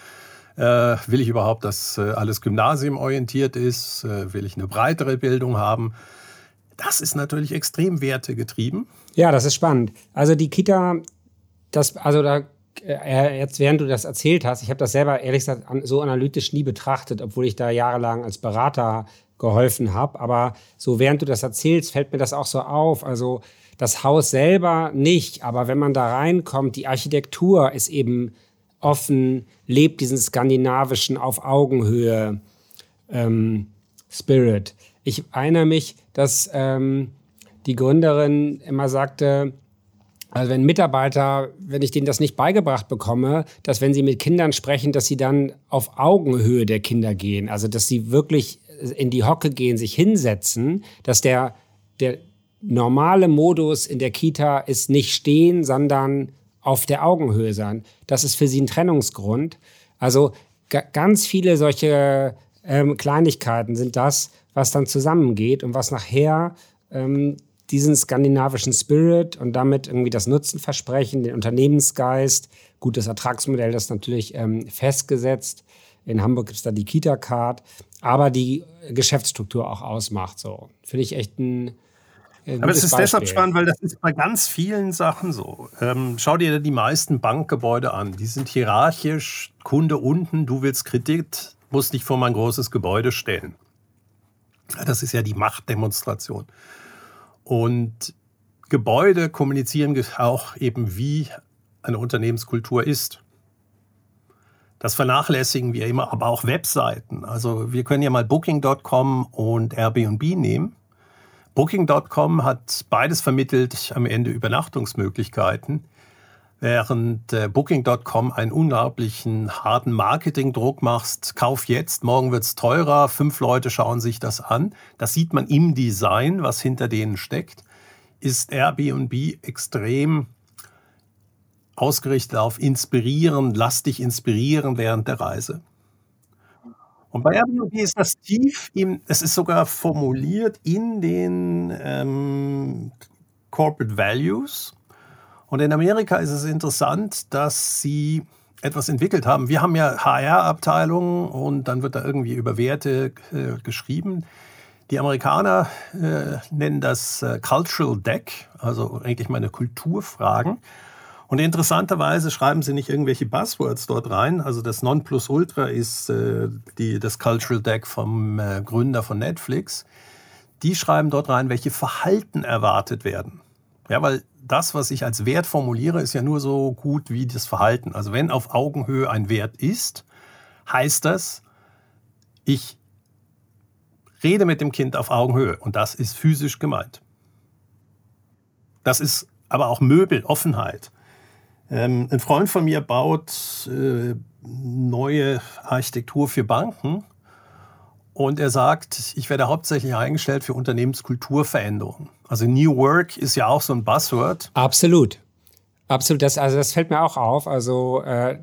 Äh, will ich überhaupt, dass äh, alles gymnasiumorientiert ist? Äh, will ich eine breitere Bildung haben? Das ist natürlich extrem wertegetrieben. Ja, das ist spannend. Also die Kita, das, also da äh, jetzt während du das erzählt hast, ich habe das selber ehrlich gesagt so analytisch nie betrachtet, obwohl ich da jahrelang als Berater geholfen habe. Aber so während du das erzählst, fällt mir das auch so auf. Also das Haus selber nicht, aber wenn man da reinkommt, die Architektur ist eben offen, lebt diesen skandinavischen auf Augenhöhe ähm, Spirit. Ich erinnere mich, dass ähm, die Gründerin immer sagte, also wenn Mitarbeiter, wenn ich denen das nicht beigebracht bekomme, dass wenn sie mit Kindern sprechen, dass sie dann auf Augenhöhe der Kinder gehen, also dass sie wirklich in die Hocke gehen, sich hinsetzen, dass der, der normale Modus in der Kita ist nicht stehen, sondern auf der Augenhöhe sein. Das ist für sie ein Trennungsgrund. Also ganz viele solche ähm, Kleinigkeiten sind das, was dann zusammengeht und was nachher ähm, diesen skandinavischen Spirit und damit irgendwie das Nutzenversprechen, den Unternehmensgeist, gutes Ertragsmodell, das natürlich ähm, festgesetzt. In Hamburg gibt es da die Kita-Card, aber die Geschäftsstruktur auch ausmacht. So finde ich echt ein äh, aber es ist Beispiel. deshalb spannend, weil das ist bei ganz vielen Sachen so. Ähm, schau dir die meisten Bankgebäude an. Die sind hierarchisch, Kunde unten, du willst Kredit, musst dich vor mein großes Gebäude stellen. Das ist ja die Machtdemonstration. Und Gebäude kommunizieren auch eben, wie eine Unternehmenskultur ist. Das vernachlässigen wir immer, aber auch Webseiten. Also wir können ja mal Booking.com und Airbnb nehmen. Booking.com hat beides vermittelt am Ende Übernachtungsmöglichkeiten, während äh, Booking.com einen unglaublichen harten Marketingdruck macht. Kauf jetzt, morgen wird es teurer, fünf Leute schauen sich das an. Das sieht man im Design, was hinter denen steckt. Ist Airbnb extrem ausgerichtet auf inspirieren, lass dich inspirieren während der Reise. Und bei Airbnb ist das tief, im, es ist sogar formuliert in den ähm, Corporate Values. Und in Amerika ist es interessant, dass sie etwas entwickelt haben. Wir haben ja HR-Abteilungen und dann wird da irgendwie über Werte äh, geschrieben. Die Amerikaner äh, nennen das äh, Cultural Deck, also eigentlich meine Kulturfragen. Und interessanterweise schreiben sie nicht irgendwelche Buzzwords dort rein. Also das Nonplusultra ist äh, die, das Cultural Deck vom äh, Gründer von Netflix. die schreiben dort rein, welche Verhalten erwartet werden. Ja, weil das, was ich als Wert formuliere, ist ja nur so gut wie das Verhalten. Also wenn auf Augenhöhe ein Wert ist, heißt das, ich rede mit dem Kind auf Augenhöhe und das ist physisch gemeint. Das ist aber auch Möbel, Offenheit. Ähm, ein Freund von mir baut äh, neue Architektur für Banken und er sagt, ich werde hauptsächlich eingestellt für Unternehmenskulturveränderungen. Also New Work ist ja auch so ein Buzzword. Absolut. Absolut, das, also das fällt mir auch auf. Also äh,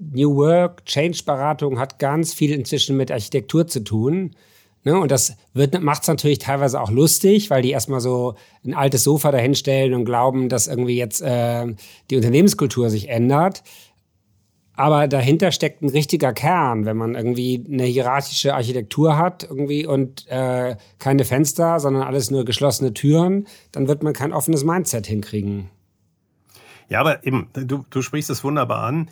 New Work, Change-Beratung hat ganz viel inzwischen mit Architektur zu tun. Ne? Und das macht es natürlich teilweise auch lustig, weil die erstmal so ein altes Sofa dahinstellen und glauben, dass irgendwie jetzt äh, die Unternehmenskultur sich ändert. Aber dahinter steckt ein richtiger Kern, wenn man irgendwie eine hierarchische Architektur hat irgendwie und äh, keine Fenster, sondern alles nur geschlossene Türen, dann wird man kein offenes Mindset hinkriegen. Ja, aber eben, du, du sprichst es wunderbar an.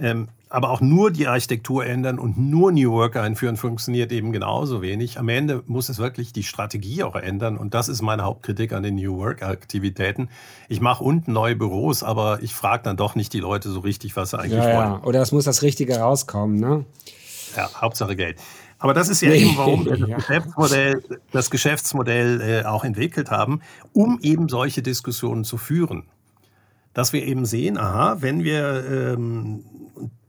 Ähm, aber auch nur die Architektur ändern und nur New Work einführen funktioniert eben genauso wenig. Am Ende muss es wirklich die Strategie auch ändern. Und das ist meine Hauptkritik an den New Work-Aktivitäten. Ich mache unten neue Büros, aber ich frage dann doch nicht die Leute so richtig, was sie eigentlich ja, wollen. Ja. Oder es muss das Richtige rauskommen, ne? Ja, Hauptsache Geld. Aber das ist ja eben, warum wir das Geschäftsmodell, das Geschäftsmodell äh, auch entwickelt haben, um eben solche Diskussionen zu führen. Dass wir eben sehen, aha, wenn wir ähm,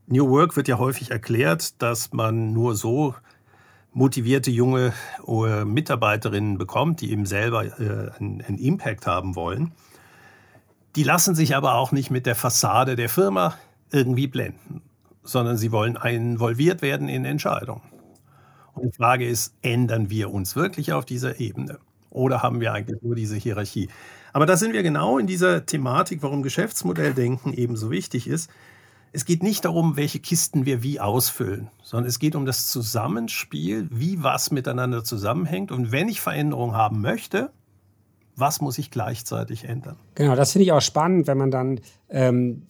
New Work wird ja häufig erklärt, dass man nur so motivierte junge äh, Mitarbeiterinnen bekommt, die eben selber äh, einen, Impact haben wollen. Die lassen sich aber auch nicht mit der Fassade der Firma irgendwie blenden, sondern sie wollen involviert werden in Entscheidungen. Und die Frage ist, ändern wir uns wirklich auf dieser Ebene? Oder haben wir eigentlich nur diese Hierarchie? Aber da sind wir genau in dieser Thematik, warum Geschäftsmodelldenken eben so wichtig ist es geht nicht darum, welche Kisten wir wie ausfüllen, sondern es geht um das Zusammenspiel, wie was miteinander zusammenhängt. Und wenn ich Veränderungen haben möchte, was muss ich gleichzeitig ändern? Genau, das finde ich auch spannend, wenn man dann, ähm,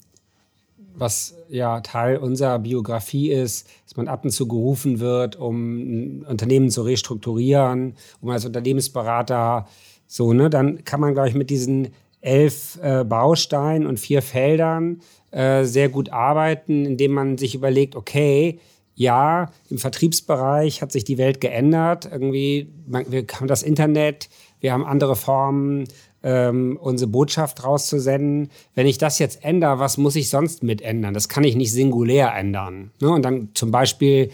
was ja Teil unserer Biografie ist, dass man ab und zu gerufen wird, um ein Unternehmen zu restrukturieren, um als Unternehmensberater so, ne, dann kann man, glaube ich, mit diesen elf äh, Bausteinen und vier Feldern äh, sehr gut arbeiten, indem man sich überlegt, okay, ja, im Vertriebsbereich hat sich die Welt geändert. Irgendwie, man, wir haben das Internet, wir haben andere Formen, ähm, unsere Botschaft rauszusenden. Wenn ich das jetzt ändere, was muss ich sonst mit ändern? Das kann ich nicht singulär ändern. Ne? Und dann zum Beispiel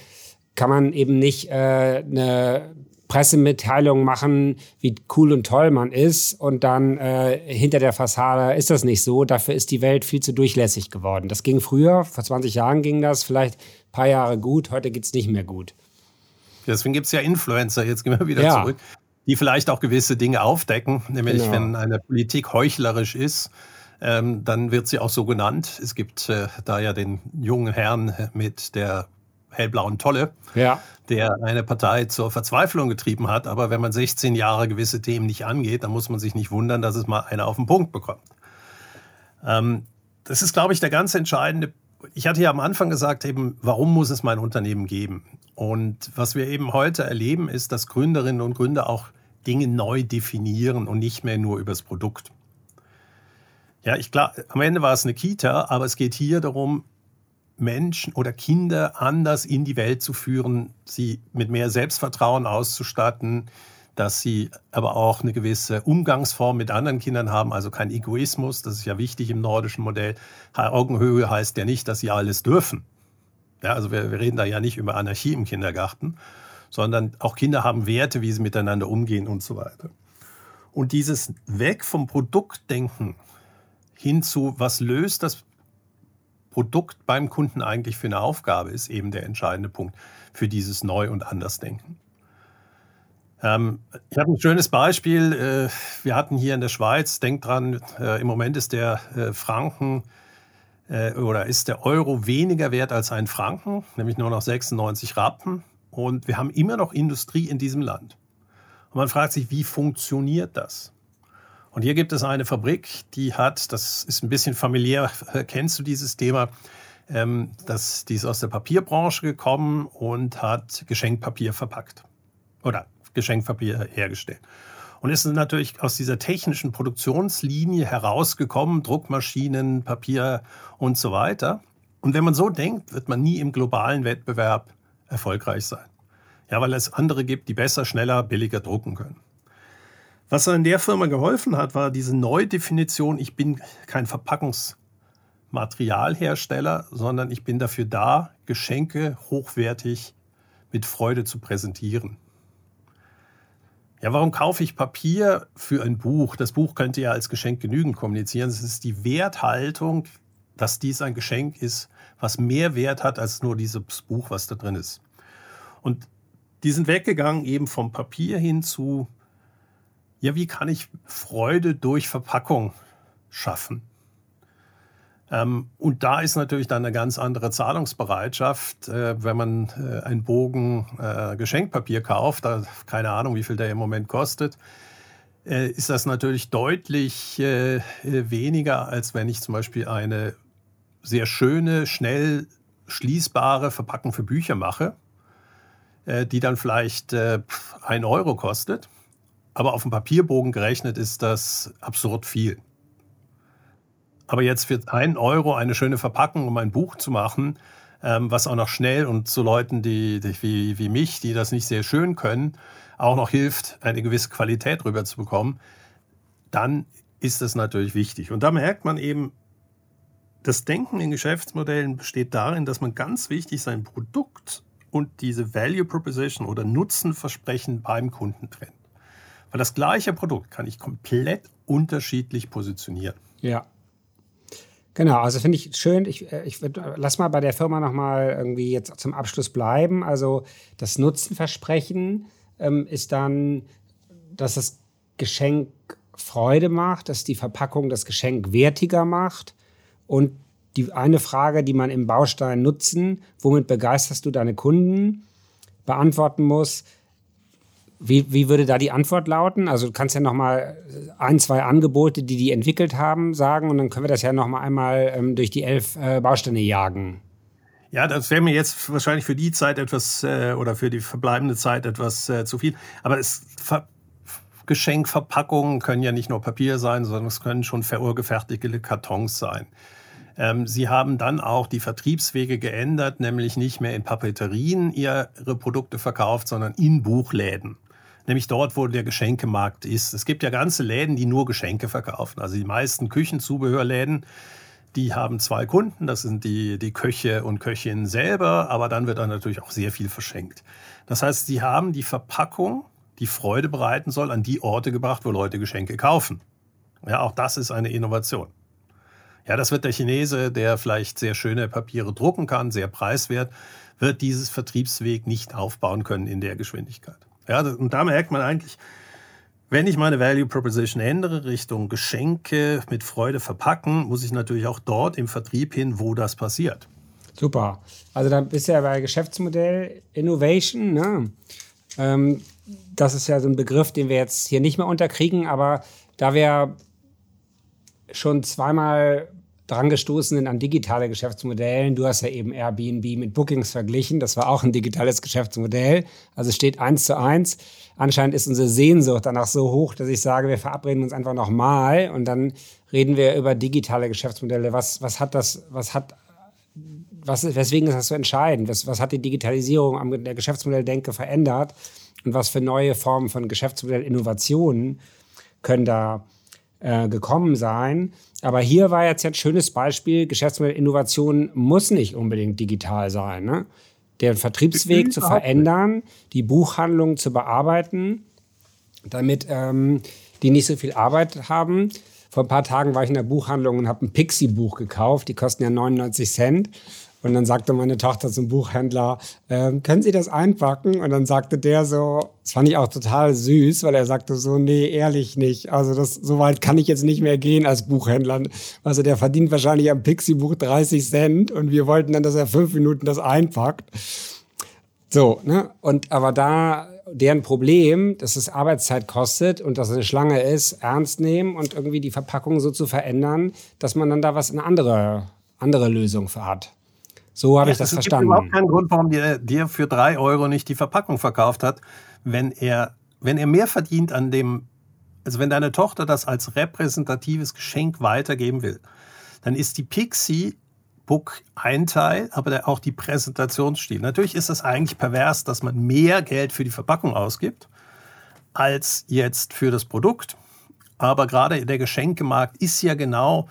kann man eben nicht äh, eine Pressemitteilungen machen, wie cool und toll man ist und dann äh, hinter der Fassade ist das nicht so. Dafür ist die Welt viel zu durchlässig geworden. Das ging früher, vor 20 Jahren ging das vielleicht ein paar Jahre gut, heute geht es nicht mehr gut. Deswegen gibt es ja Influencer, jetzt gehen wir wieder ja. zurück, die vielleicht auch gewisse Dinge aufdecken, nämlich genau. wenn eine Politik heuchlerisch ist, ähm, dann wird sie auch so genannt. Es gibt äh, da ja den jungen Herrn mit der hellblauen Tolle, ja. der eine Partei zur Verzweiflung getrieben hat. Aber wenn man 16 Jahre gewisse Themen nicht angeht, dann muss man sich nicht wundern, dass es mal einer auf den Punkt bekommt. Ähm, das ist, glaube ich, der ganz entscheidende. Ich hatte ja am Anfang gesagt, eben, warum muss es mein Unternehmen geben? Und was wir eben heute erleben, ist, dass Gründerinnen und Gründer auch Dinge neu definieren und nicht mehr nur übers Produkt. Ja, ich glaube, am Ende war es eine Kita, aber es geht hier darum, Menschen oder Kinder anders in die Welt zu führen, sie mit mehr Selbstvertrauen auszustatten, dass sie aber auch eine gewisse Umgangsform mit anderen Kindern haben, also kein Egoismus, das ist ja wichtig im nordischen Modell. Augenhöhe heißt ja nicht, dass sie alles dürfen. Ja, also wir, wir reden da ja nicht über Anarchie im Kindergarten, sondern auch Kinder haben Werte, wie sie miteinander umgehen und so weiter. Und dieses Weg vom Produktdenken hin zu, was löst das Produkt beim Kunden eigentlich für eine Aufgabe ist, eben der entscheidende Punkt für dieses Neu- und Andersdenken. Ähm, ich habe ein schönes Beispiel. Äh, wir hatten hier in der Schweiz, denkt dran, äh, im Moment ist der äh, Franken oder ist der Euro weniger wert als ein Franken, nämlich nur noch 96 Rappen. Und wir haben immer noch Industrie in diesem Land. Und man fragt sich, wie funktioniert das? Und hier gibt es eine Fabrik, die hat, das ist ein bisschen familiär, kennst du dieses Thema, ähm, das, die ist aus der Papierbranche gekommen und hat Geschenkpapier verpackt. Oder Geschenkpapier hergestellt. Und es ist natürlich aus dieser technischen Produktionslinie herausgekommen, Druckmaschinen, Papier und so weiter. Und wenn man so denkt, wird man nie im globalen Wettbewerb erfolgreich sein. Ja, weil es andere gibt, die besser, schneller, billiger drucken können. Was in der Firma geholfen hat, war diese Neudefinition, ich bin kein Verpackungsmaterialhersteller, sondern ich bin dafür da, Geschenke hochwertig mit Freude zu präsentieren. Ja, warum kaufe ich Papier für ein Buch? Das Buch könnte ja als Geschenk genügend kommunizieren. Es ist die Werthaltung, dass dies ein Geschenk ist, was mehr Wert hat als nur dieses Buch, was da drin ist. Und die sind weggegangen eben vom Papier hin zu, ja, wie kann ich Freude durch Verpackung schaffen? Ähm, und da ist natürlich dann eine ganz andere Zahlungsbereitschaft, äh, wenn man äh, einen Bogen äh, Geschenkpapier kauft, da, keine Ahnung, wie viel der im Moment kostet, äh, ist das natürlich deutlich äh, weniger, als wenn ich zum Beispiel eine sehr schöne, schnell schließbare Verpackung für Bücher mache äh, die dann vielleicht äh, ein Euro kostet. Aber auf dem Papierbogen gerechnet ist das absurd viel. Aber jetzt für einen Euro eine schöne Verpackung, um ein Buch zu machen, ähm, was auch noch schnell und zu Leuten, die, die, wie, wie mich, die das nicht sehr schön können, auch noch hilft, eine gewisse Qualität rüberzubekommen, dann ist das natürlich wichtig. Und da merkt man eben, das Denken in Geschäftsmodellen besteht darin, dass man ganz wichtig sein Produkt und diese Value Proposition oder Nutzenversprechen beim Kunden trennt. Weil das gleiche Produkt kann ich komplett unterschiedlich positionieren. Ja. Genau, also finde ich schön. Ich, äh, ich würd, lass mal bei der Firma nochmal irgendwie jetzt zum Abschluss bleiben. Also das Nutzenversprechen ähm, ist dann, dass das Geschenk Freude macht, dass die Verpackung das Geschenk wertiger macht und die eine Frage, die man im Baustein nutzen, womit begeisterst du deine Kunden, beantworten muss. Wie, wie würde da die Antwort lauten? Also du kannst ja noch mal ein, zwei Angebote, die die entwickelt haben, sagen und dann können wir das ja noch mal einmal ähm, durch die elf äh, Bausteine jagen. Ja, das wäre mir jetzt wahrscheinlich für die Zeit etwas äh, oder für die verbleibende Zeit etwas äh, zu viel. Aber es Ver Geschenkverpackungen können ja nicht nur Papier sein, sondern es können schon verurgefertigte Kartons sein. Ähm, sie haben dann auch die Vertriebswege geändert, nämlich nicht mehr in Papeterien ihre Produkte verkauft, sondern in Buchläden. Nämlich dort, wo der Geschenkemarkt ist. Es gibt ja ganze Läden, die nur Geschenke verkaufen. Also die meisten Küchenzubehörläden, die haben zwei Kunden. Das sind die, die Köche und Köchinnen selber. Aber dann wird dann natürlich auch sehr viel verschenkt. Das heißt, sie haben die Verpackung, die Freude bereiten soll, an die Orte gebracht, wo Leute Geschenke kaufen. Ja, auch das ist eine Innovation. Ja, das wird der Chinese, der vielleicht sehr schöne Papiere drucken kann, sehr preiswert, wird dieses Vertriebsweg nicht aufbauen können in der Geschwindigkeit. Ja, und da merkt man eigentlich, wenn ich meine Value Proposition ändere, Richtung Geschenke mit Freude verpacken, muss ich natürlich auch dort im Vertrieb hin, wo das passiert. Super. Also dann bist du ja bei Geschäftsmodell Innovation. Ne? Ähm, das ist ja so ein Begriff, den wir jetzt hier nicht mehr unterkriegen, aber da wir schon zweimal dran gestoßen sind an digitale Geschäftsmodellen. Du hast ja eben Airbnb mit Bookings verglichen. Das war auch ein digitales Geschäftsmodell. Also steht eins zu eins. Anscheinend ist unsere Sehnsucht danach so hoch, dass ich sage, wir verabreden uns einfach nochmal und dann reden wir über digitale Geschäftsmodelle. Was, was hat das, was hat, was, weswegen ist das so entscheidend? Was, was hat die Digitalisierung am der Geschäftsmodelldenke verändert? Und was für neue Formen von Geschäftsmodellinnovationen können da äh, gekommen sein? Aber hier war jetzt ein schönes Beispiel, Geschäftsmodellinnovation muss nicht unbedingt digital sein. Ne? Den Vertriebsweg zu verändern, die Buchhandlung zu bearbeiten, damit ähm, die nicht so viel Arbeit haben. Vor ein paar Tagen war ich in der Buchhandlung und habe ein Pixie-Buch gekauft. Die kosten ja 99 Cent. Und dann sagte meine Tochter zum Buchhändler, ähm, können Sie das einpacken? Und dann sagte der so, das fand ich auch total süß, weil er sagte so, nee, ehrlich nicht. Also das, so weit kann ich jetzt nicht mehr gehen als Buchhändler. Also der verdient wahrscheinlich am Pixie-Buch 30 Cent und wir wollten dann, dass er fünf Minuten das einpackt. So, ne? Und aber da deren Problem, dass es Arbeitszeit kostet und dass es eine Schlange ist, ernst nehmen und irgendwie die Verpackung so zu verändern, dass man dann da was eine andere andere Lösung hat. So habe ja, ich das verstanden. Es gibt überhaupt keinen Grund, warum dir, dir für drei Euro nicht die Verpackung verkauft hat, wenn er wenn er mehr verdient an dem, also wenn deine Tochter das als repräsentatives Geschenk weitergeben will, dann ist die Pixie Book ein Teil, aber auch die Präsentationsstil. Natürlich ist es eigentlich pervers, dass man mehr Geld für die Verpackung ausgibt als jetzt für das Produkt. Aber gerade der Geschenkemarkt ist ja genau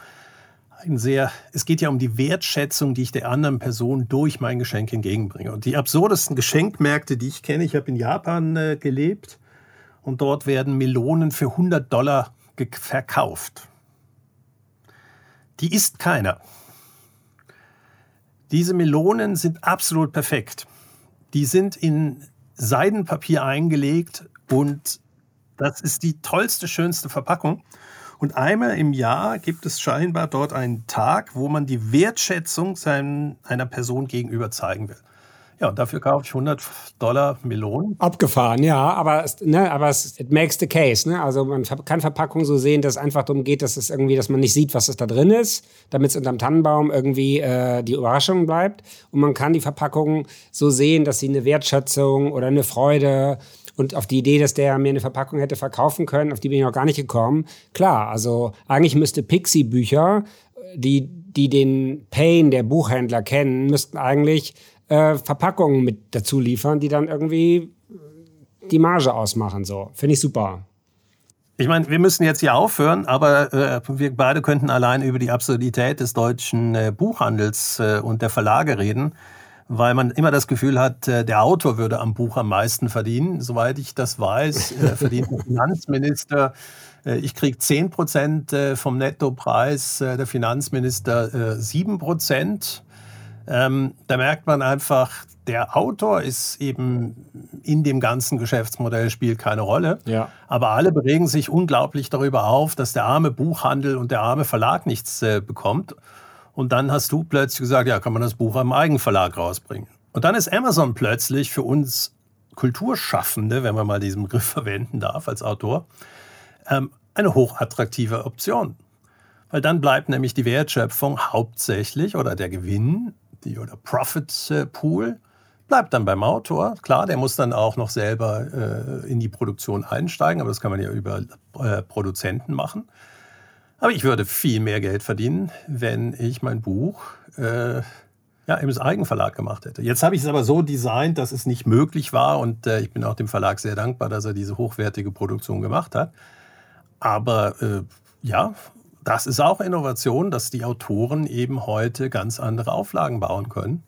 ein sehr, es geht ja um die Wertschätzung, die ich der anderen Person durch mein Geschenk entgegenbringe. Und die absurdesten Geschenkmärkte, die ich kenne, ich habe in Japan äh, gelebt und dort werden Melonen für 100 Dollar verkauft. Die isst keiner. Diese Melonen sind absolut perfekt. Die sind in Seidenpapier eingelegt und das ist die tollste, schönste Verpackung. Und einmal im Jahr gibt es scheinbar dort einen Tag, wo man die Wertschätzung seinen, einer Person gegenüber zeigen will. Ja, und dafür kaufe ich 100 Dollar Melonen. Abgefahren, ja, aber, ne, aber es it makes the case. Ne? Also man kann Verpackungen so sehen, dass es einfach darum geht, dass es irgendwie, dass man nicht sieht, was es da drin ist, damit es unterm Tannenbaum irgendwie äh, die Überraschung bleibt. Und man kann die Verpackungen so sehen, dass sie eine Wertschätzung oder eine Freude und auf die Idee, dass der mir eine Verpackung hätte verkaufen können, auf die bin ich noch gar nicht gekommen. Klar, also eigentlich müsste Pixie-Bücher, die, die den Pain der Buchhändler kennen, müssten eigentlich äh, Verpackungen mit dazu liefern, die dann irgendwie die Marge ausmachen. So. Finde ich super. Ich meine, wir müssen jetzt hier aufhören, aber äh, wir beide könnten allein über die Absurdität des deutschen äh, Buchhandels äh, und der Verlage reden weil man immer das Gefühl hat, äh, der Autor würde am Buch am meisten verdienen. Soweit ich das weiß, äh, verdient der Finanzminister, äh, ich kriege 10 Prozent vom Nettopreis, der Finanzminister 7 Prozent. Ähm, da merkt man einfach, der Autor ist eben in dem ganzen Geschäftsmodell spielt keine Rolle. Ja. Aber alle beregen sich unglaublich darüber auf, dass der arme Buchhandel und der arme Verlag nichts bekommt. Und dann hast du plötzlich gesagt, ja, kann man das Buch am Eigenverlag rausbringen. Und dann ist Amazon plötzlich für uns Kulturschaffende, wenn man mal diesen Begriff verwenden darf als Autor, ähm, eine hochattraktive Option. Weil dann bleibt nämlich die Wertschöpfung hauptsächlich oder der Gewinn die, oder Profit äh, Pool bleibt dann beim Autor. Klar, der muss dann auch noch selber äh, in die Produktion einsteigen, aber das kann man ja über äh, Produzenten machen. Aber ich würde viel mehr Geld verdienen, wenn ich mein Buch äh, ja, im Eigenverlag gemacht hätte. Jetzt habe ich es aber so designt, dass es nicht möglich war und äh, ich bin auch dem Verlag sehr dankbar, dass er diese hochwertige Produktion gemacht hat. Aber äh, ja, das ist auch Innovation, dass die Autoren eben heute ganz andere Auflagen bauen können.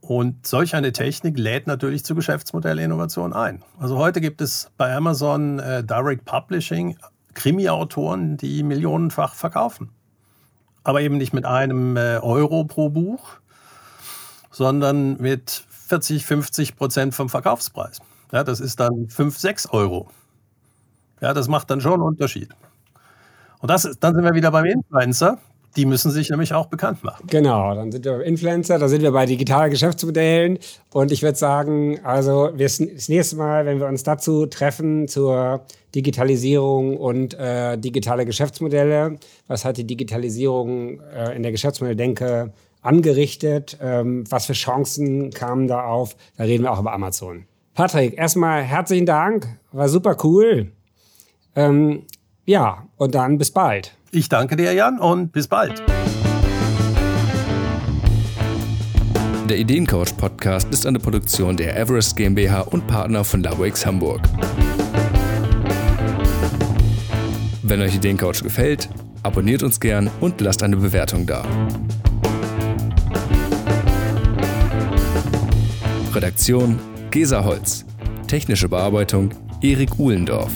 Und solch eine Technik lädt natürlich zu Geschäftsmodellinnovation ein. Also heute gibt es bei Amazon äh, Direct Publishing Krimi-Autoren, die millionenfach verkaufen. Aber eben nicht mit einem äh, Euro pro Buch, sondern mit 40, 50 Prozent vom Verkaufspreis. Ja, das ist dann 5, 6 Euro. Ja, das macht dann schon einen Unterschied. Und das, dann sind wir wieder beim Influencer. Die müssen sich nämlich auch bekannt machen. Genau, dann sind wir bei Influencer, da sind wir bei digitalen Geschäftsmodellen. Und ich würde sagen, also das nächste Mal, wenn wir uns dazu treffen, zur Digitalisierung und äh, digitale Geschäftsmodelle, was hat die Digitalisierung äh, in der Geschäftsmodelldenke angerichtet? Ähm, was für Chancen kamen da auf? Da reden wir auch über Amazon. Patrick, erstmal herzlichen Dank, war super cool. Ähm, ja, und dann bis bald. Ich danke dir, Jan, und bis bald. Der Ideencoach Podcast ist eine Produktion der Everest GmbH und Partner von LabWix Hamburg. Wenn euch Ideencoach gefällt, abonniert uns gern und lasst eine Bewertung da. Redaktion Gesa Holz. Technische Bearbeitung Erik Uhlendorf.